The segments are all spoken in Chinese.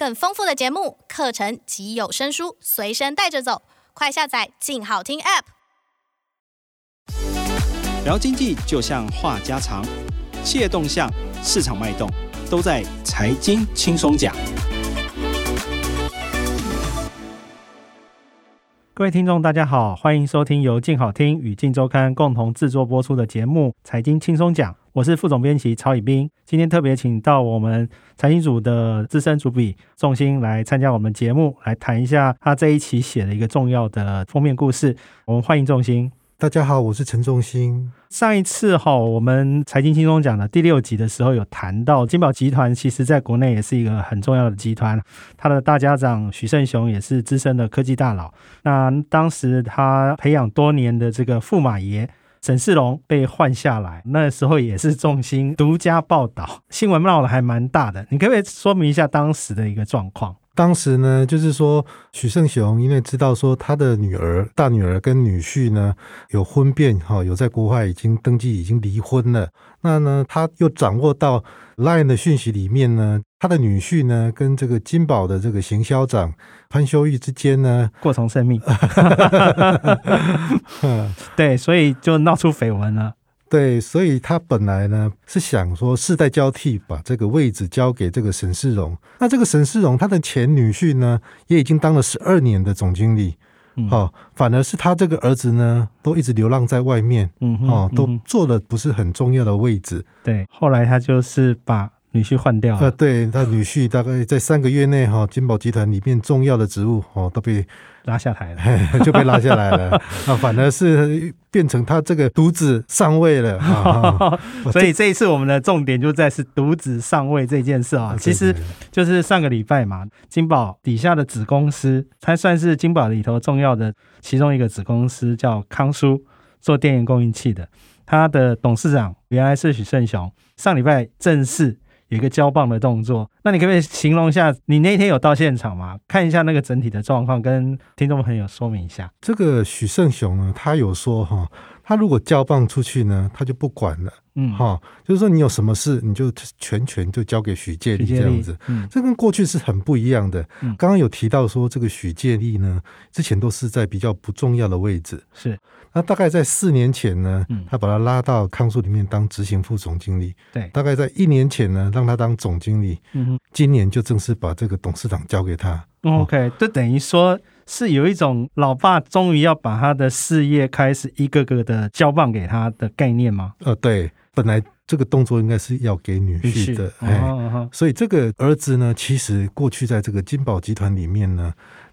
更丰富的节目、课程及有声书随身带着走，快下载“静好听 ”App。聊经济就像话家常，企业动向、市场脉动，都在财经轻松讲。各位听众，大家好，欢迎收听由静好听与静周刊共同制作播出的节目《财经轻松讲》，我是副总编辑曹以斌。今天特别请到我们财经组的资深主笔仲兴来参加我们节目，来谈一下他这一期写的一个重要的封面故事。我们欢迎仲兴。大家好，我是陈仲兴。上一次哈，我们财经轻松讲的第六集的时候，有谈到金宝集团，其实在国内也是一个很重要的集团。他的大家长许胜雄也是资深的科技大佬。那当时他培养多年的这个驸马爷沈世龙被换下来，那时候也是重兴独家报道，新闻闹得还蛮大的。你可不可以说明一下当时的一个状况？当时呢，就是说许胜雄因为知道说他的女儿、大女儿跟女婿呢有婚变，哈，有在国外已经登记，已经离婚了。那呢，他又掌握到 Line 的讯息里面呢，他的女婿呢跟这个金宝的这个行销长潘修玉之间呢过从甚密，对，所以就闹出绯闻了。对，所以他本来呢是想说世代交替，把这个位置交给这个沈世荣。那这个沈世荣他的前女婿呢，也已经当了十二年的总经理，哦，反而是他这个儿子呢，都一直流浪在外面，嗯，哦，都做的不是很重要的位置。对，后来他就是把。女婿换掉。了，呃，对，他女婿大概在三个月内哈，金宝集团里面重要的职务哦都被拉下台了，就被拉下来了。啊，反而是变成他这个独子上位了啊。所以这一次我们的重点就在是独子上位这件事啊，其实就是上个礼拜嘛，金宝底下的子公司，它算是金宝里头重要的其中一个子公司，叫康舒，做电源供应器的，他的董事长原来是许胜雄，上礼拜正式。有一个交棒的动作，那你可不可以形容一下？你那天有到现场吗？看一下那个整体的状况，跟听众朋友说明一下。这个许胜雄呢，他有说哈，他如果交棒出去呢，他就不管了，嗯哈，就是说你有什么事，你就全权就交给许建立这样子，嗯，这跟过去是很不一样的。嗯，刚刚有提到说这个许建立呢，之前都是在比较不重要的位置，是。那大概在四年前呢，他把他拉到康舒里面当执行副总经理。对，大概在一年前呢，让他当总经理。嗯哼，今年就正式把这个董事长交给他。OK，就等于说是有一种老爸终于要把他的事业开始一个个的交棒给他的概念吗？呃，对，本来这个动作应该是要给女婿的。哎，所以这个儿子呢，其实过去在这个金宝集团里面呢。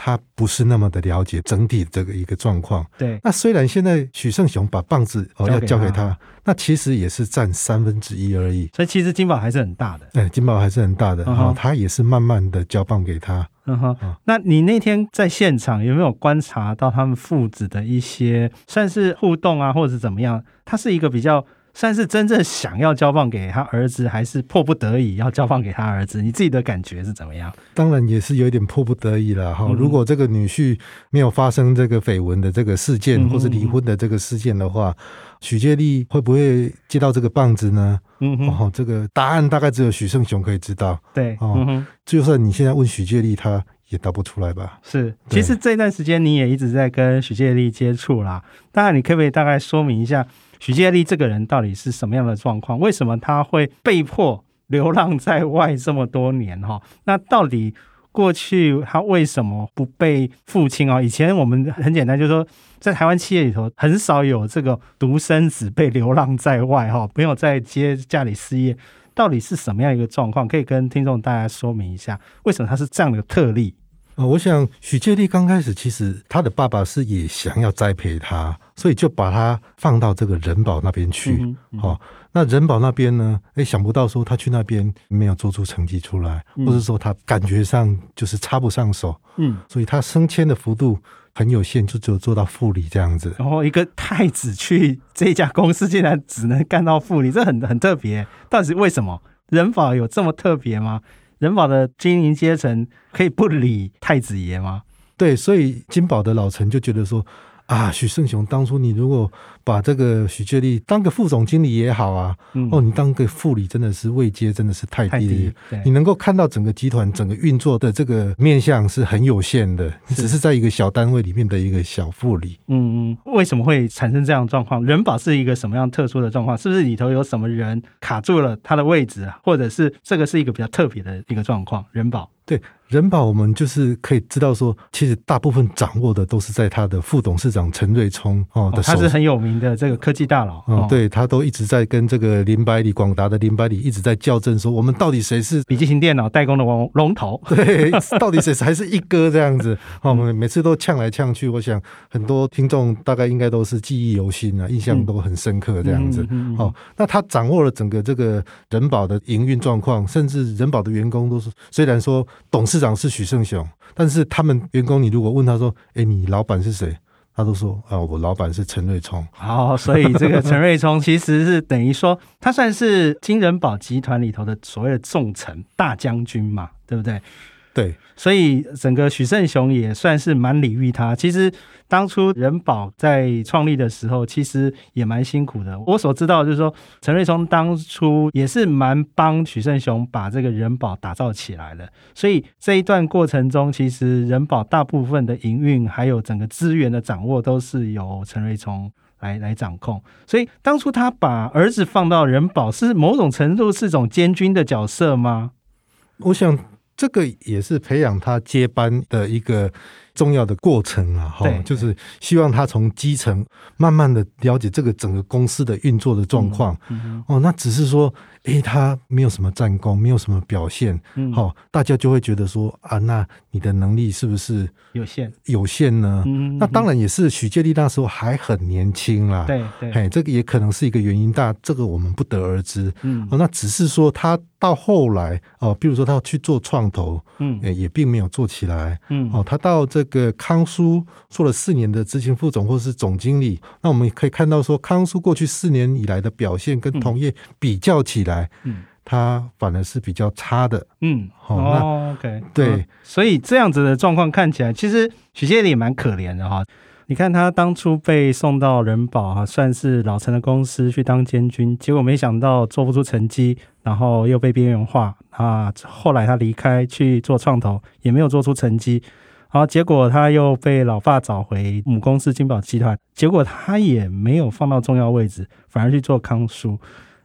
他不是那么的了解整体这个一个状况。对，那虽然现在许胜雄把棒子哦要交给他，那其实也是占三分之一而已。所以其实金宝还是很大的。对，金宝还是很大的。然后他也是慢慢的交棒给他。嗯哼。那你那天在现场有没有观察到他们父子的一些算是互动啊，或者是怎么样？他是一个比较。算是真正想要交棒给他儿子，还是迫不得已要交棒给他儿子？你自己的感觉是怎么样？当然也是有点迫不得已了哈。如果这个女婿没有发生这个绯闻的这个事件，或是离婚的这个事件的话，许介立会不会接到这个棒子呢？嗯哼，这个答案大概只有许胜雄可以知道。对，哦，就算你现在问许介立，他也答不出来吧？是，其实这段时间你也一直在跟许介立接触啦。当然，你可不可以大概说明一下？许介立这个人到底是什么样的状况？为什么他会被迫流浪在外这么多年？哈，那到底过去他为什么不被父亲啊？以前我们很简单，就是说在台湾企业里头很少有这个独生子被流浪在外，哈，没有在接家里事业，到底是什么样一个状况？可以跟听众大家说明一下，为什么他是这样的特例？呃，我想许介立刚开始其实他的爸爸是也想要栽培他，所以就把他放到这个人保那边去。嗯嗯、哦，那人保那边呢？哎，想不到说他去那边没有做出成绩出来，嗯、或者说他感觉上就是插不上手。嗯，所以他升迁的幅度很有限，就只有做到副理这样子。然后一个太子去这家公司，竟然只能干到副理，这很很特别。到底是为什么？人保有这么特别吗？人保的经营阶层可以不理太子爷吗？对，所以金宝的老陈就觉得说啊，许胜雄当初你如果把这个许介立当个副总经理也好啊，嗯、哦，你当个副理真的是位阶真的是太低了。你能够看到整个集团整个运作的这个面向是很有限的，你只是在一个小单位里面的一个小副理。嗯嗯，为什么会产生这样的状况？人保是一个什么样特殊的状况？是不是里头有什么人卡住了他的位置啊？或者是这个是一个比较特别的一个状况？人保。对人保，我们就是可以知道说，其实大部分掌握的都是在他的副董事长陈瑞聪哦的手。他是很有名的这个科技大佬。嗯，对他都一直在跟这个林百里广达的林百里一直在校正，说我们到底谁是笔记型电脑代工的龙龙头？对，到底谁才是一哥这样子？哦，我们每次都呛来呛去，我想很多听众大概应该都是记忆犹新啊，印象都很深刻这样子。哦，那他掌握了整个这个人保的营运状况，甚至人保的员工都是虽然说。董事长是许胜雄，但是他们员工，你如果问他说：“哎，你老板是谁？”他都说：“啊，我老板是陈瑞聪。”好，所以这个陈瑞聪其实是等于说，他算是金人保集团里头的所谓的重臣大将军嘛，对不对？对，所以整个许胜雄也算是蛮礼遇他。其实当初人保在创立的时候，其实也蛮辛苦的。我所知道就是说，陈瑞聪当初也是蛮帮许胜雄把这个人保打造起来的。所以这一段过程中，其实人保大部分的营运还有整个资源的掌握，都是由陈瑞聪来来掌控。所以当初他把儿子放到人保，是某种程度是种监军的角色吗？我想。这个也是培养他接班的一个重要的过程啊，哈，就是希望他从基层慢慢的了解这个整个公司的运作的状况。哦，那只是说，诶，他没有什么战功，没有什么表现，好，大家就会觉得说啊，那你的能力是不是有限？有限呢？那当然也是许介立那时候还很年轻啦，对对，嘿，这个也可能是一个原因，但这个我们不得而知。嗯，那只是说他到后来哦，比如说他要去做创投，嗯，也并没有做起来，嗯，哦，他到这。个康叔做了四年的执行副总或是总经理，那我们可以看到说，康叔过去四年以来的表现跟同业比较起来，嗯，他反而是比较差的，嗯，好，那 OK，对、嗯，所以这样子的状况看起来，其实许介力也蛮可怜的哈。你看他当初被送到人保啊，算是老陈的公司去当监军，结果没想到做不出成绩，然后又被边缘化啊。后来他离开去做创投，也没有做出成绩。好，结果他又被老爸找回母公司金宝集团，结果他也没有放到重要位置，反而去做康叔。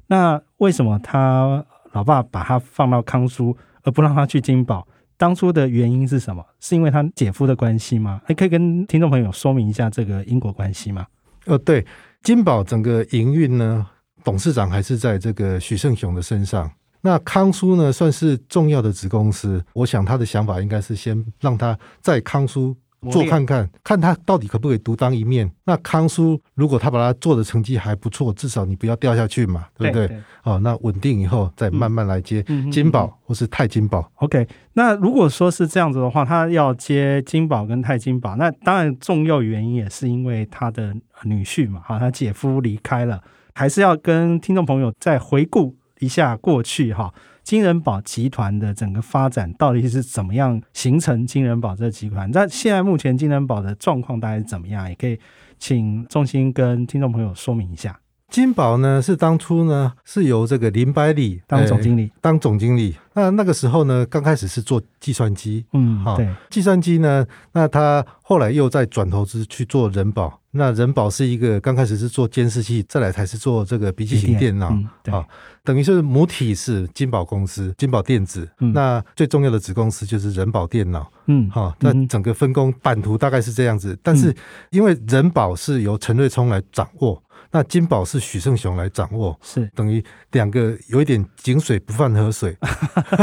那为什么他老爸把他放到康叔，而不让他去金宝？当初的原因是什么？是因为他姐夫的关系吗？还可以跟听众朋友说明一下这个因果关系吗？呃，对，金宝整个营运呢，董事长还是在这个许胜雄的身上。那康叔呢，算是重要的子公司。我想他的想法应该是先让他在康叔做看看，看他到底可不可以独当一面。那康叔如果他把他做的成绩还不错，至少你不要掉下去嘛，对不对？哦，那稳定以后再慢慢来接金宝或是泰金宝。OK，那如果说是这样子的话，他要接金宝跟泰金宝，那当然重要原因也是因为他的女婿嘛，哈，他姐夫离开了，还是要跟听众朋友再回顾。一下过去哈，金人保集团的整个发展到底是怎么样形成金人保这个集团？那现在目前金人保的状况大概是怎么样？也可以请仲兴跟听众朋友说明一下。金宝呢是当初呢是由这个林百里当总经理，呃、当总经理。那那个时候呢，刚开始是做计算机，嗯，好，对，计算机呢，那他后来又再转投资去做人保。那人保是一个刚开始是做监视器，再来才是做这个笔记型电脑，嗯、对，等于是母体是金宝公司，金宝电子。嗯、那最重要的子公司就是人保电脑，嗯，好，那整个分工版图大概是这样子。但是因为人保是由陈瑞聪来掌握。那金宝是许胜雄来掌握，是等于两个有一点井水不犯河水，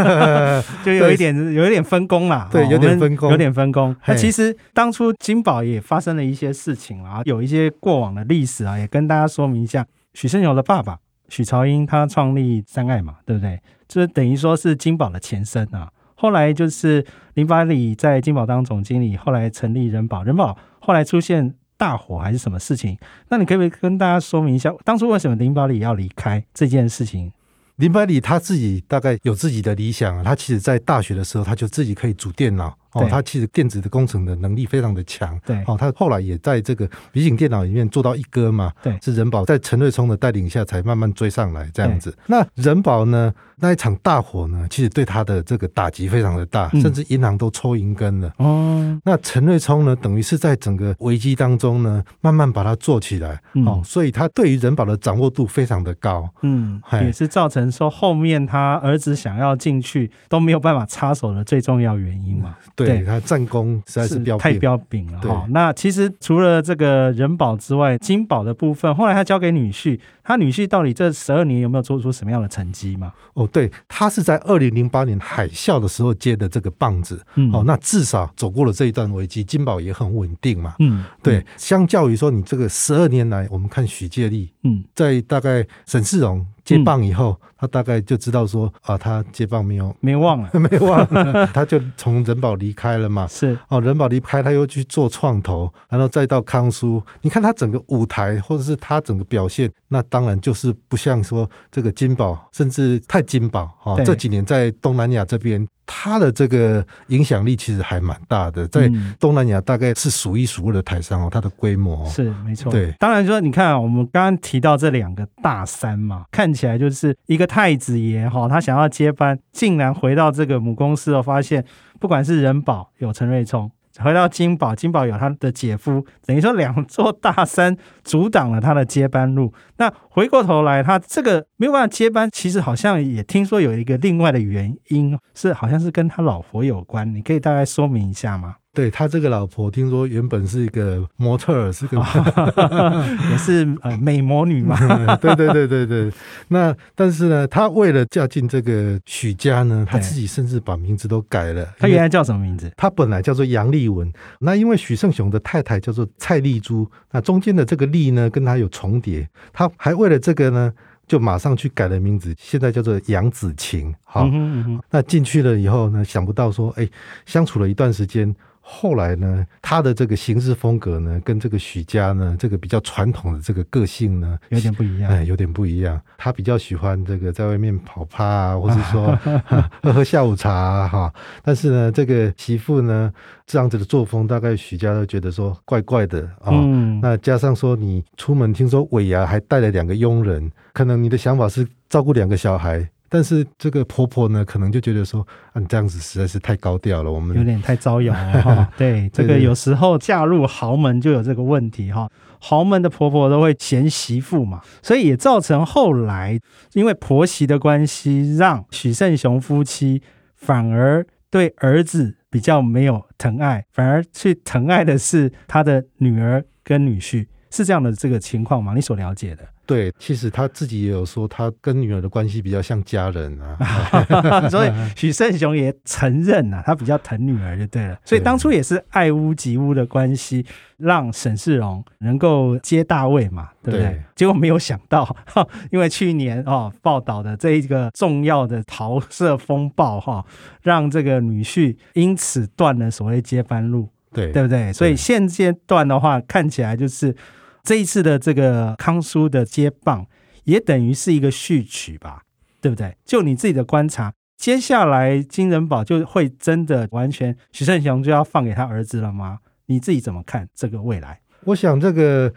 就有一点有一点分工啦。对，有点分工，有点分工。那其实当初金宝也发生了一些事情啊，有一些过往的历史啊，也跟大家说明一下。许胜雄的爸爸许朝英他创立三爱嘛，对不对？这等于说是金宝的前身啊。后来就是林百里在金宝当总经理，后来成立人保，人保后来出现。大火还是什么事情？那你可不可以跟大家说明一下，当初为什么林百里要离开这件事情？林百里他自己大概有自己的理想啊，他其实在大学的时候他就自己可以组电脑，哦，他其实电子的工程的能力非常的强。对，哦，他后来也在这个笔记电脑里面做到一哥嘛。对，是人保在陈瑞聪的带领下才慢慢追上来这样子。那人保呢，那一场大火呢，其实对他的这个打击非常的大，嗯、甚至银行都抽银根了。哦，那陈瑞聪呢，等于是在整个危机当中呢，慢慢把它做起来。嗯、哦，所以他对于人保的掌握度非常的高。嗯，也是造成说后面他儿子想要进去都没有办法插手的最重要原因嘛。对，对他战功实在是彪太彪炳了哈。那其实除了这个人保之外，金保的部分后来他交给女婿，他女婿到底这十二年有没有做出什么样的成绩嘛？哦，对他是在二零零八年海啸的时候接的这个棒子。嗯，哦，那至少走过了这一段危机，金宝也很稳定嘛。嗯，对，相较于说你这个十二年来，我们看许介立，嗯，在大概沈世荣。接棒以后，他大概就知道说啊，他接棒没有没忘了，没忘了，他就从人保离开了嘛。是哦，人保离开，他又去做创投，然后再到康舒。你看他整个舞台，或者是他整个表现，那当然就是不像说这个金宝，甚至太金宝啊。这几年在东南亚这边。他的这个影响力其实还蛮大的，在东南亚大概是数一数二的台商哦，它的规模是没错。对，当然说你看啊，我们刚刚提到这两个大山嘛，看起来就是一个太子爷哈，他想要接班，竟然回到这个母公司哦，发现不管是人保有陈瑞聪。回到金宝，金宝有他的姐夫，等于说两座大山阻挡了他的接班路。那回过头来，他这个没有办法接班，其实好像也听说有一个另外的原因，是好像是跟他老婆有关。你可以大概说明一下吗？对，他这个老婆，听说原本是一个模特儿，是个 也是呃美魔女嘛。对对对对对。那但是呢，他为了嫁进这个许家呢，他自己甚至把名字都改了。他原来叫什么名字？他本来叫做杨丽文。那因为许胜雄的太太叫做蔡丽珠，那中间的这个丽呢，跟他有重叠。他还为了这个呢，就马上去改了名字，现在叫做杨子晴。好，嗯哼嗯哼，那进去了以后呢，想不到说，哎，相处了一段时间。后来呢，他的这个行事风格呢，跟这个许家呢，这个比较传统的这个个性呢，有点不一样。哎，有点不一样。他比较喜欢这个在外面跑趴啊，或是说 喝喝下午茶哈、啊。但是呢，这个媳妇呢，这样子的作风，大概许家都觉得说怪怪的啊。嗯。那加上说你出门，听说尾牙还带了两个佣人，可能你的想法是照顾两个小孩。但是这个婆婆呢，可能就觉得说，啊，你这样子实在是太高调了，我们有点太招摇了哈。对，这个有时候嫁入豪门就有这个问题哈。豪门的婆婆都会嫌媳妇嘛，所以也造成后来因为婆媳的关系，让许胜雄夫妻反而对儿子比较没有疼爱，反而去疼爱的是他的女儿跟女婿，是这样的这个情况吗？你所了解的？对，其实他自己也有说，他跟女儿的关系比较像家人啊，所以许胜雄也承认啊，他比较疼女儿就对了。所以当初也是爱屋及乌的关系，让沈世荣能够接大位嘛，对不对？对，结果没有想到，因为去年哦报道的这一个重要的桃色风暴哈，让这个女婿因此断了所谓接班路，对对不对？所以现阶段的话，看起来就是。这一次的这个康叔的接棒，也等于是一个序曲吧，对不对？就你自己的观察，接下来金仁宝就会真的完全许胜雄就要放给他儿子了吗？你自己怎么看这个未来？我想这个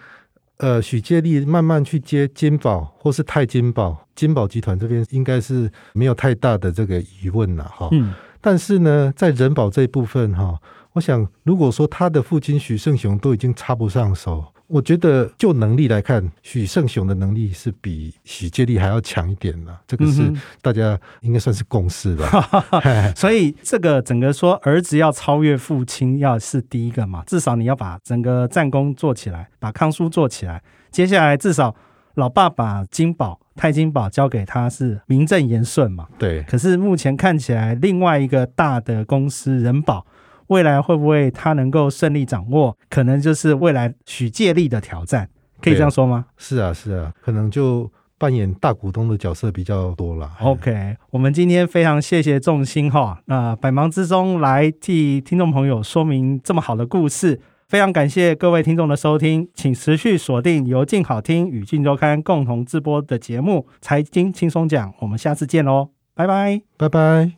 呃，许介立慢慢去接金宝或是泰金宝，金宝集团这边应该是没有太大的这个疑问了哈。嗯。但是呢，在人保这一部分哈，我想如果说他的父亲许胜雄都已经插不上手。我觉得就能力来看，许胜雄的能力是比许介利还要强一点的，这个是大家应该算是共识吧。所以这个整个说儿子要超越父亲，要是第一个嘛，至少你要把整个战功做起来，把康叔做起来。接下来至少老爸把金宝、太金宝交给他是名正言顺嘛。对。可是目前看起来，另外一个大的公司仁宝。未来会不会他能够顺利掌握？可能就是未来许借力的挑战，可以这样说吗？是啊，是啊，可能就扮演大股东的角色比较多了。OK，我们今天非常谢谢仲兴哈，那百忙之中来替听众朋友说明这么好的故事，非常感谢各位听众的收听，请持续锁定由静好听与静周刊共同制播的节目《财经轻松讲》，我们下次见喽，拜拜，拜拜，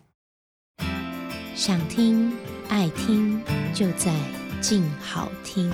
想听爱爱听就在静好听。